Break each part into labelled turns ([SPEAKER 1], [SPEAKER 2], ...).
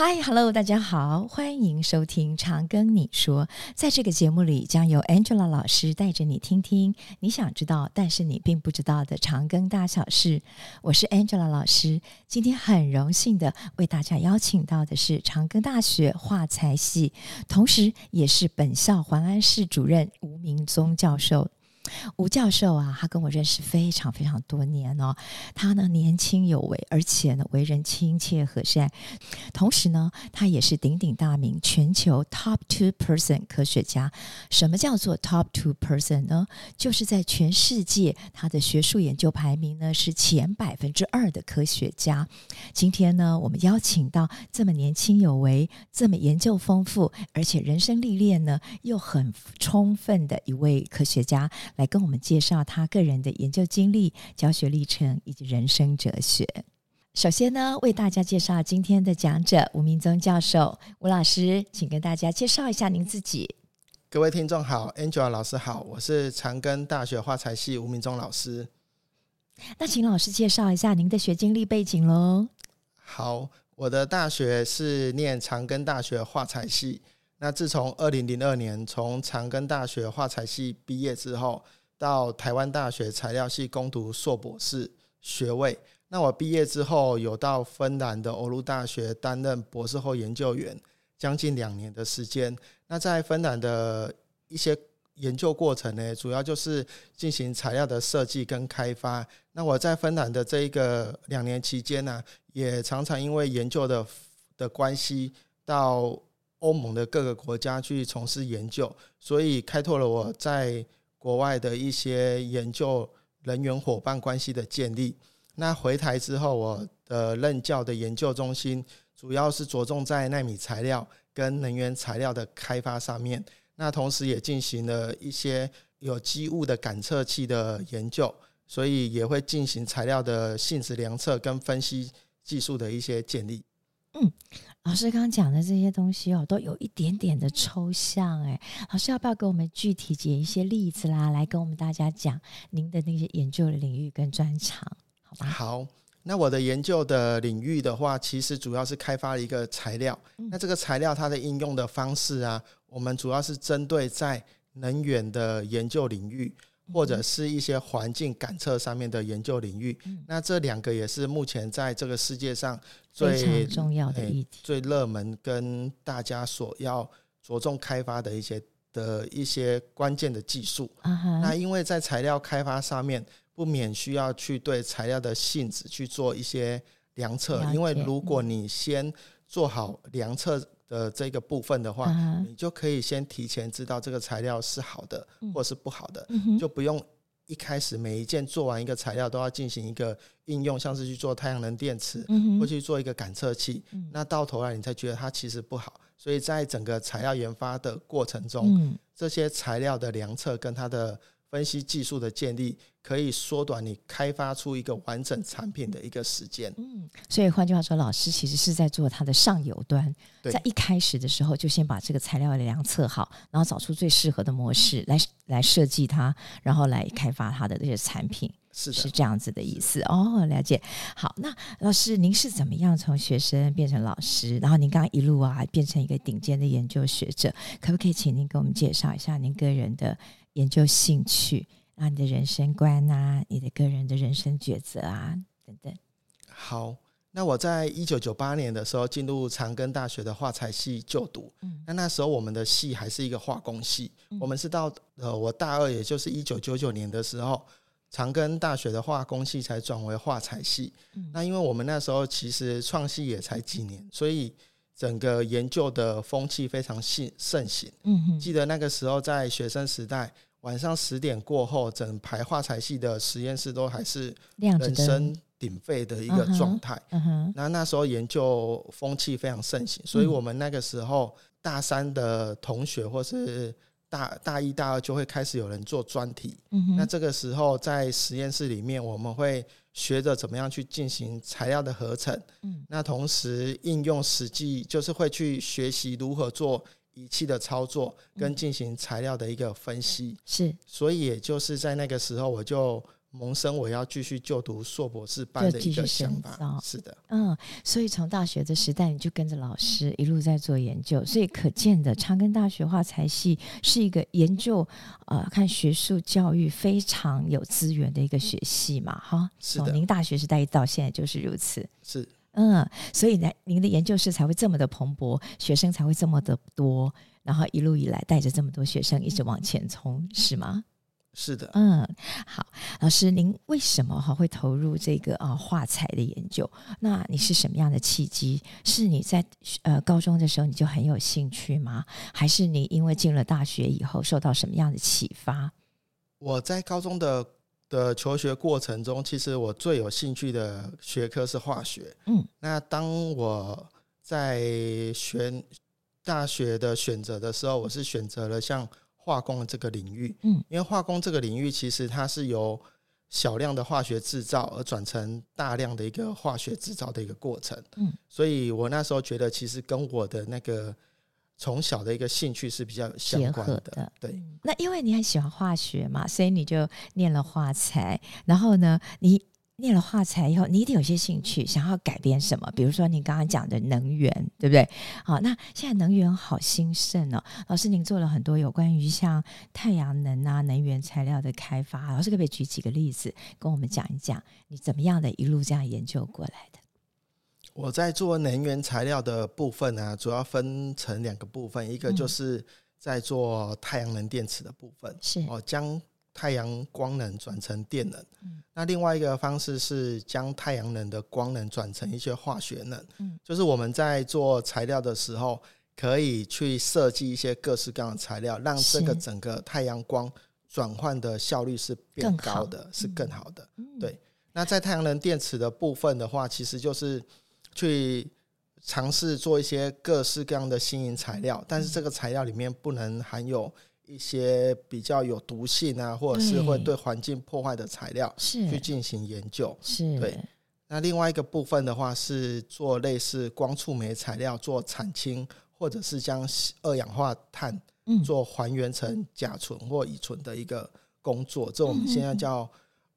[SPEAKER 1] Hi，Hello，大家好，欢迎收听《长庚你说》。在这个节目里，将由 Angela 老师带着你听听你想知道，但是你并不知道的长庚大小事。我是 Angela 老师，今天很荣幸的为大家邀请到的是长庚大学画材系，同时也是本校环安室主任吴明宗教授。吴教授啊，他跟我认识非常非常多年哦。他呢年轻有为，而且呢为人亲切和善。同时呢，他也是鼎鼎大名，全球 top two person 科学家。什么叫做 top two person 呢？就是在全世界，他的学术研究排名呢是前百分之二的科学家。今天呢，我们邀请到这么年轻有为、这么研究丰富，而且人生历练呢又很充分的一位科学家。来跟我们介绍他个人的研究经历、教学历程以及人生哲学。首先呢，为大家介绍今天的讲者吴明宗教授。吴老师，请跟大家介绍一下您自己。
[SPEAKER 2] 各位听众好，Angela 老师好，我是长庚大学画材系吴明宗老师。
[SPEAKER 1] 那请老师介绍一下您的学经历背景喽。
[SPEAKER 2] 好，我的大学是念长庚大学画材系。那自从二零零二年从长庚大学画材系毕业之后，到台湾大学材料系攻读硕博士学位。那我毕业之后有到芬兰的欧陆大学担任博士后研究员，将近两年的时间。那在芬兰的一些研究过程呢，主要就是进行材料的设计跟开发。那我在芬兰的这一个两年期间呢，也常常因为研究的的关系到。欧盟的各个国家去从事研究，所以开拓了我在国外的一些研究人员伙伴关系的建立。那回台之后，我的任教的研究中心主要是着重在纳米材料跟能源材料的开发上面。那同时也进行了一些有机物的感测器的研究，所以也会进行材料的性质量测跟分析技术的一些建立。
[SPEAKER 1] 嗯。老师刚刚讲的这些东西哦，都有一点点的抽象哎。老师要不要给我们具体举一些例子啦，来跟我们大家讲您的那些研究的领域跟专长，好吧？
[SPEAKER 2] 好，那我的研究的领域的话，其实主要是开发了一个材料。那这个材料它的应用的方式啊，我们主要是针对在能源的研究领域。或者是一些环境感测上面的研究领域，嗯、那这两个也是目前在这个世界上最
[SPEAKER 1] 重要的议题、
[SPEAKER 2] 最热门跟大家所要着重开发的一些的一些关键的技术。Uh 那因为在材料开发上面，不免需要去对材料的性质去做一些量测，因为如果你先做好量测。的这个部分的话，你就可以先提前知道这个材料是好的或是不好的，就不用一开始每一件做完一个材料都要进行一个应用，像是去做太阳能电池或去做一个感测器，那到头来你才觉得它其实不好。所以在整个材料研发的过程中，这些材料的量测跟它的分析技术的建立，可以缩短你开发出一个完整产品的一个时间。
[SPEAKER 1] 嗯，所以换句话说，老师其实是在做它的上游端，在一开始的时候就先把这个材料的量测好，然后找出最适合的模式来来设计它，然后来开发它的这些产品。是是这样子的意思哦，了解。好，那老师您是怎么样从学生变成老师，然后您刚刚一路啊变成一个顶尖的研究学者？可不可以请您给我们介绍一下您个人的研究兴趣？啊，你的人生观啊，你的个人的人生抉择啊，等等。
[SPEAKER 2] 好，那我在一九九八年的时候进入长庚大学的画材系就读。嗯，那那时候我们的系还是一个化工系，嗯、我们是到呃我大二，也就是一九九九年的时候，长庚大学的化工系才转为画材系。嗯、那因为我们那时候其实创系也才几年，所以整个研究的风气非常盛盛行。嗯哼，记得那个时候在学生时代。晚上十点过后，整排画材系的实验室都还是人声鼎沸的一个状态。那那时候研究风气非常盛行，所以我们那个时候大三的同学或是大大一、大二就会开始有人做专题。那这个时候在实验室里面，我们会学着怎么样去进行材料的合成。嗯那同时应用实际，就是会去学习如何做。仪器的操作跟进行材料的一个分析，是，所以也就是在那个时候，我就萌生我要继续就读硕博士班的一个想法。是的，
[SPEAKER 1] 嗯，所以从大学的时代你就跟着老师一路在做研究，所以可见的长庚大学画材系是一个研究呃看学术教育非常有资源的一个学系嘛，哈。
[SPEAKER 2] 是的，
[SPEAKER 1] 您大学时代一到现在就是如此。
[SPEAKER 2] 是，
[SPEAKER 1] 嗯，所以呢，您的研究室才会这么的蓬勃，学生才会这么的多，然后一路以来带着这么多学生一直往前冲，是吗？
[SPEAKER 2] 是的，
[SPEAKER 1] 嗯，好，老师，您为什么哈会投入这个啊画材的研究？那你是什么样的契机？是你在呃高中的时候你就很有兴趣吗？还是你因为进了大学以后受到什么样的启发？
[SPEAKER 2] 我在高中的的求学过程中，其实我最有兴趣的学科是化学。嗯，那当我在选大学的选择的时候，我是选择了像。化工的这个领域，嗯，因为化工这个领域其实它是由小量的化学制造而转成大量的一个化学制造的一个过程，嗯，所以我那时候觉得其实跟我的那个从小的一个兴趣是比较相关的，的。对。
[SPEAKER 1] 那因为你很喜欢化学嘛，所以你就念了化材，然后呢，你。念了画材以后，你一定有些兴趣，想要改变什么？比如说你刚刚讲的能源，对不对？好，那现在能源好兴盛哦。老师，您做了很多有关于像太阳能啊、能源材料的开发，老师可不可以举几个例子跟我们讲一讲？你怎么样的一路这样研究过来的？
[SPEAKER 2] 我在做能源材料的部分呢、啊，主要分成两个部分，一个就是在做太阳能电池的部分，是哦将。太阳光能转成电能，嗯，那另外一个方式是将太阳能的光能转成一些化学能，嗯，就是我们在做材料的时候，可以去设计一些各式各样的材料，让这个整个太阳光转换的效率是变高的，是更好的。对，那在太阳能电池的部分的话，其实就是去尝试做一些各式各样的新型材料，但是这个材料里面不能含有。一些比较有毒性啊，或者是会对环境破坏的材料，去进行研究。是对。那另外一个部分的话，是做类似光触媒材料做产氢，或者是将二氧化碳做还原成甲醇或乙醇的一个工作。这我们现在叫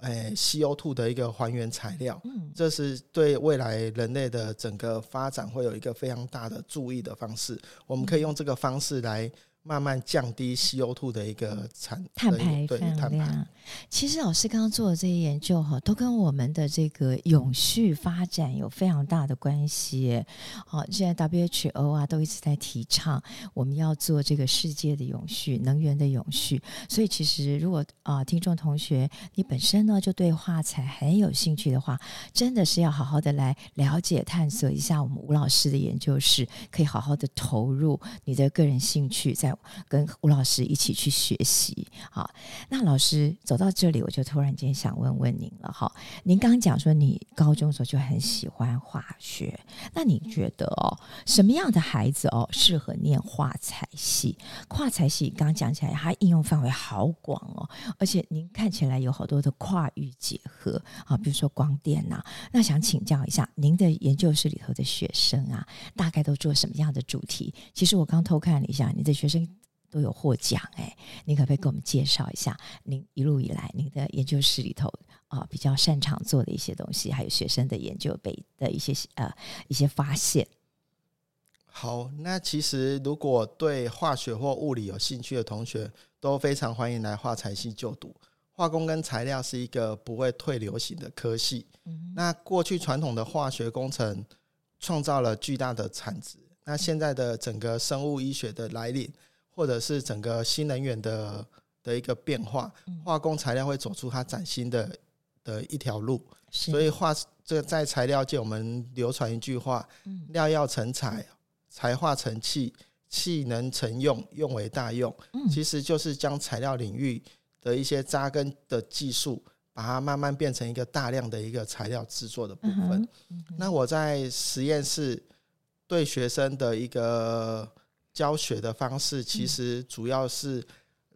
[SPEAKER 2] 诶 CO2 的一个还原材料。这是对未来人类的整个发展会有一个非常大的注意的方式。我们可以用这个方式来。慢慢降低 CO2 的一个产
[SPEAKER 1] 碳排放量。其实老师刚刚做的这些研究哈，都跟我们的这个永续发展有非常大的关系。好，现在 WHO 啊都一直在提倡我们要做这个世界的永续、能源的永续。所以其实如果啊，听众同学你本身呢就对画材很有兴趣的话，真的是要好好的来了解、探索一下我们吴老师的研究室，可以好好的投入你的个人兴趣在。跟吴老师一起去学习，好，那老师走到这里，我就突然间想问问您了，哈，您刚刚讲说你高中的时候就很喜欢化学，那你觉得哦，什么样的孩子哦适合念画材系？画材系刚刚讲起来，它应用范围好广哦，而且您看起来有好多的跨域结合啊，比如说光电呐，那想请教一下您的研究室里头的学生啊，大概都做什么样的主题？其实我刚偷看了一下，你的学生。都有获奖哎，你可不可以给我们介绍一下您一路以来您的研究室里头啊比较擅长做的一些东西，还有学生的研究被的一些呃一些发现？
[SPEAKER 2] 好，那其实如果对化学或物理有兴趣的同学，都非常欢迎来化材系就读。化工跟材料是一个不会退流行的科系。嗯，那过去传统的化学工程创造了巨大的产值，那现在的整个生物医学的来临。或者是整个新能源的的一个变化，化工材料会走出它崭新的的一条路。所以化这个在材料界，我们流传一句话：料要成材，材化成器，器能成用，用为大用。其实就是将材料领域的一些扎根的技术，把它慢慢变成一个大量的一个材料制作的部分。那我在实验室对学生的一个。教学的方式其实主要是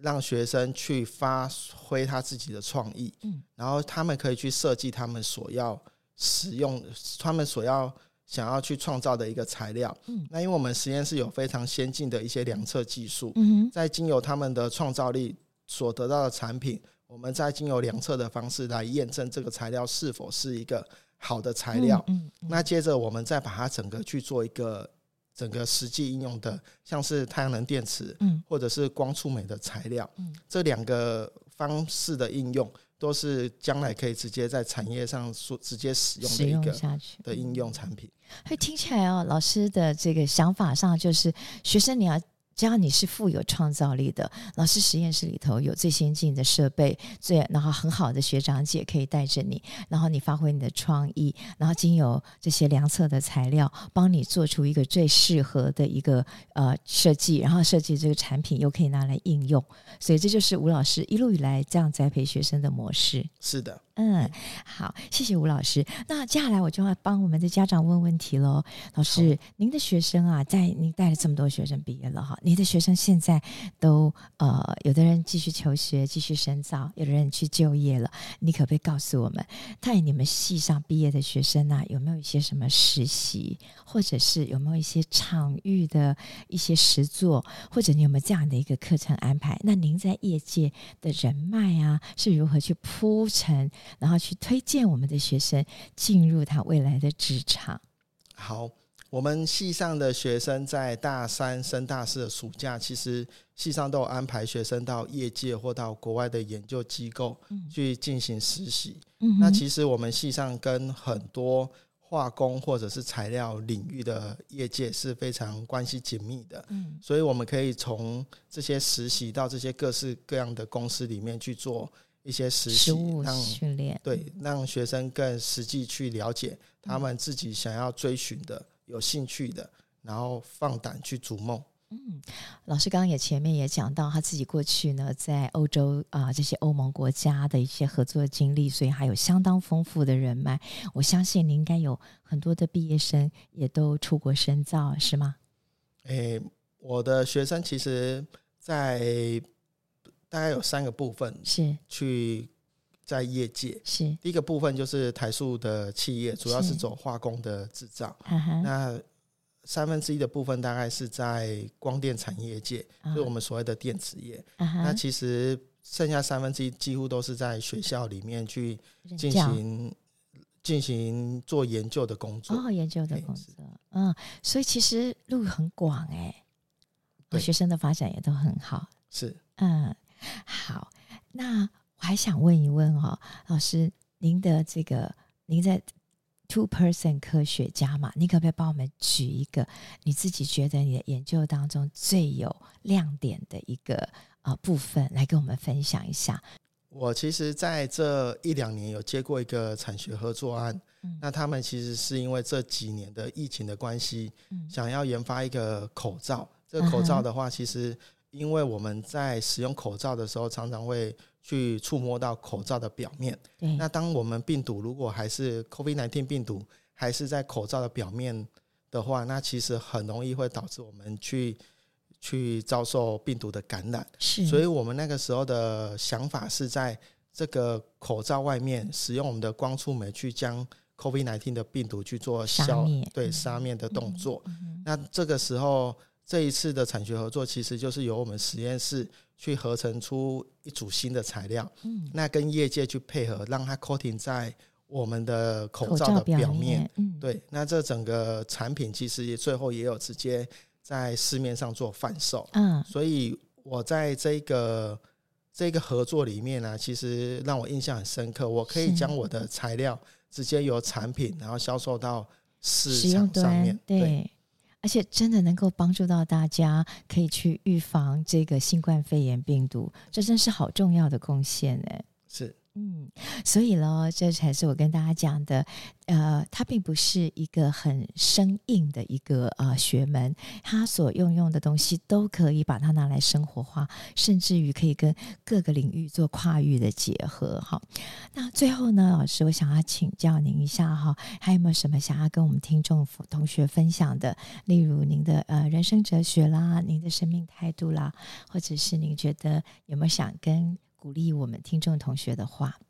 [SPEAKER 2] 让学生去发挥他自己的创意，嗯然后他们可以去设计他们所要使用、他们所要想要去创造的一个材料。嗯那因为我们实验室有非常先进的一些量测技术，在经由他们的创造力所得到的产品，我们再经由量测的方式来验证这个材料是否是一个好的材料。嗯嗯嗯、那接着我们再把它整个去做一个整个实际应用的，像是太阳能电池，嗯，或者是光触媒的材料，嗯，这两个方式的应用，都是将来可以直接在产业上说直接使用的一个的应用产品。
[SPEAKER 1] 会听起来哦，老师的这个想法上就是学生你要。只要你是富有创造力的，老师实验室里头有最先进的设备，最然后很好的学长姐可以带着你，然后你发挥你的创意，然后经由这些量测的材料，帮你做出一个最适合的一个呃设计，然后设计这个产品又可以拿来应用，所以这就是吴老师一路以来这样栽培学生的模式。
[SPEAKER 2] 是的。
[SPEAKER 1] 嗯，好，谢谢吴老师。那接下来我就要帮我们的家长问问题喽。老师，您的学生啊，在您带了这么多学生毕业了哈，您的学生现在都呃，有的人继续求学，继续深造，有的人去就业了。你可不可以告诉我们，在你们系上毕业的学生啊，有没有一些什么实习，或者是有没有一些场域的一些实作，或者你有没有这样的一个课程安排？那您在业界的人脉啊，是如何去铺陈？然后去推荐我们的学生进入他未来的职场。
[SPEAKER 2] 好，我们系上的学生在大三升大四的暑假，其实系上都有安排学生到业界或到国外的研究机构去进行实习。嗯、那其实我们系上跟很多化工或者是材料领域的业界是非常关系紧密的。嗯，所以我们可以从这些实习到这些各式各样的公司里面去做。一些实习，让训练对，让学生更实际去了解他们自己想要追寻的、有兴趣的，然后放胆去逐梦。
[SPEAKER 1] 嗯，老师刚刚也前面也讲到他自己过去呢，在欧洲啊、呃、这些欧盟国家的一些合作经历，所以还有相当丰富的人脉。我相信你应该有很多的毕业生也都出国深造，是吗？
[SPEAKER 2] 诶、欸，我的学生其实，在。大概有三个部分是。去在业界。是。第一个部分就是台塑的企业，主要是走化工的制造。那三分之一的部分大概是在光电产业界，就是我们所谓的电子业。那其实剩下三分之一几乎都是在学校里面去进行进行做研究的工作。
[SPEAKER 1] 哦，研究的工作，嗯，所以其实路很广哎，对。学生的发展也都很好。
[SPEAKER 2] 是，
[SPEAKER 1] 嗯。好，那我还想问一问哈、哦，老师，您的这个您在 two person 科学家嘛，你可不可以帮我们举一个你自己觉得你的研究当中最有亮点的一个呃部分，来跟我们分享一下？
[SPEAKER 2] 我其实在这一两年有接过一个产学合作案，嗯、那他们其实是因为这几年的疫情的关系，嗯、想要研发一个口罩。这个口罩的话，其实。因为我们在使用口罩的时候，常常会去触摸到口罩的表面。对那当我们病毒如果还是 COVID-19 病毒还是在口罩的表面的话，那其实很容易会导致我们去去遭受病毒的感染。是。所以我们那个时候的想法是在这个口罩外面使用我们的光触媒去将 COVID-19 的病毒去做消灭对杀灭的动作。嗯嗯、那这个时候。这一次的产学合作，其实就是由我们实验室去合成出一组新的材料，嗯，那跟业界去配合，让它 coating 在我们的口罩的表面，表面嗯，对，那这整个产品其实也最后也有直接在市面上做贩售，嗯，所以我在这个这个合作里面呢，其实让我印象很深刻，我可以将我的材料直接由产品然后销售到市场上面，对。对
[SPEAKER 1] 而且真的能够帮助到大家，可以去预防这个新冠肺炎病毒，这真是好重要的贡献呢。
[SPEAKER 2] 是。
[SPEAKER 1] 嗯，所以呢，这才是我跟大家讲的。呃，它并不是一个很生硬的一个呃学门，它所用用的东西都可以把它拿来生活化，甚至于可以跟各个领域做跨域的结合。哈，那最后呢，老师，我想要请教您一下哈，还有没有什么想要跟我们听众同学分享的？例如您的呃人生哲学啦，您的生命态度啦，或者是您觉得有没有想跟？鼓励我们听众同学的话，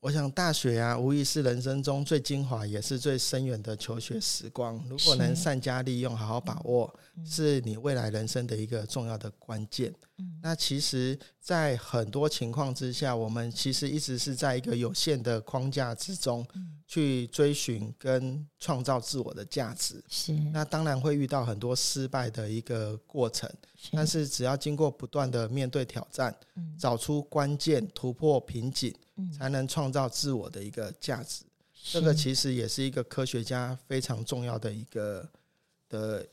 [SPEAKER 2] 我想大学啊，无疑是人生中最精华，也是最深远的求学时光。如果能善加利用，好好把握，是你未来人生的一个重要的关键。那其实，在很多情况之下，我们其实一直是在一个有限的框架之中，去追寻跟创造自我的价值。
[SPEAKER 1] 是。
[SPEAKER 2] 那当然会遇到很多失败的一个过程，但是只要经过不断的面对挑战，找出关键，突破瓶颈。才能创造自我的一个价值，这个其实也是一个科学家非常重要的一个的。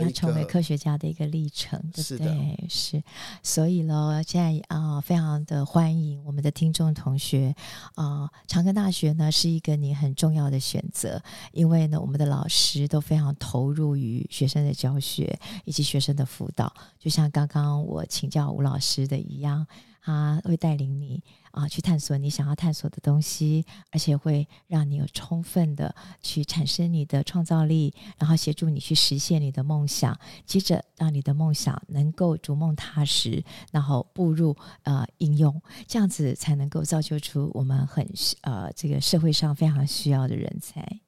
[SPEAKER 1] 要成为科学家的一个历程，对不对？是，是，所以呢，现在啊、呃，非常的欢迎我们的听众同学啊、呃，长庚大学呢是一个你很重要的选择，因为呢，我们的老师都非常投入于学生的教学以及学生的辅导，就像刚刚我请教吴老师的一样，他会带领你啊、去探索你想要探索的东西，而且会让你有充分的去产生你的创造力，然后协助你去实现你的梦想，接着让你的梦想能够逐梦踏实，然后步入呃应用，这样子才能够造就出我们很呃这个社会上非常需要的人才。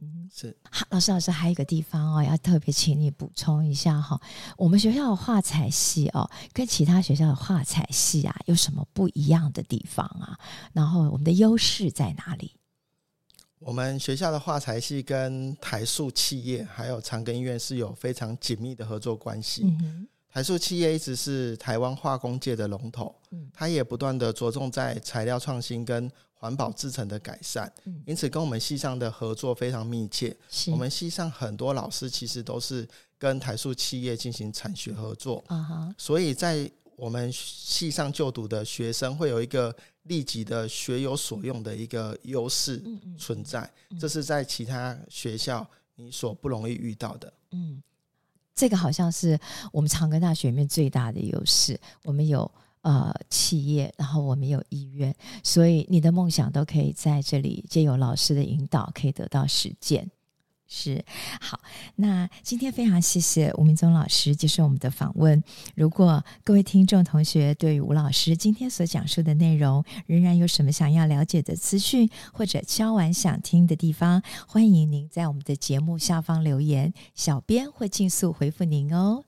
[SPEAKER 2] 嗯，是。
[SPEAKER 1] 好，老师，老师还有一个地方哦，要特别请你补充一下哈。我们学校的画彩系哦，跟其他学校的画彩系啊，有什么不一样的地方啊？然后我们的优势在哪里？
[SPEAKER 2] 我们学校的画材系跟台塑企业还有长庚医院是有非常紧密的合作关系。嗯。台塑企业一直是台湾化工界的龙头，嗯，它也不断的着重在材料创新跟环保制成的改善，因此跟我们系上的合作非常密切。我们系上很多老师其实都是跟台塑企业进行产学合作，所以在我们系上就读的学生会有一个立即的学有所用的一个优势存在，这是在其他学校你所不容易遇到的。
[SPEAKER 1] 嗯，这个好像是我们长庚大学里面最大的优势，我们有。呃，企业，然后我们有意愿，所以你的梦想都可以在这里借由老师的引导，可以得到实践。是，好，那今天非常谢谢吴明宗老师接受我们的访问。如果各位听众同学对于吴老师今天所讲述的内容，仍然有什么想要了解的资讯，或者敲完想听的地方，欢迎您在我们的节目下方留言，小编会尽速回复您哦。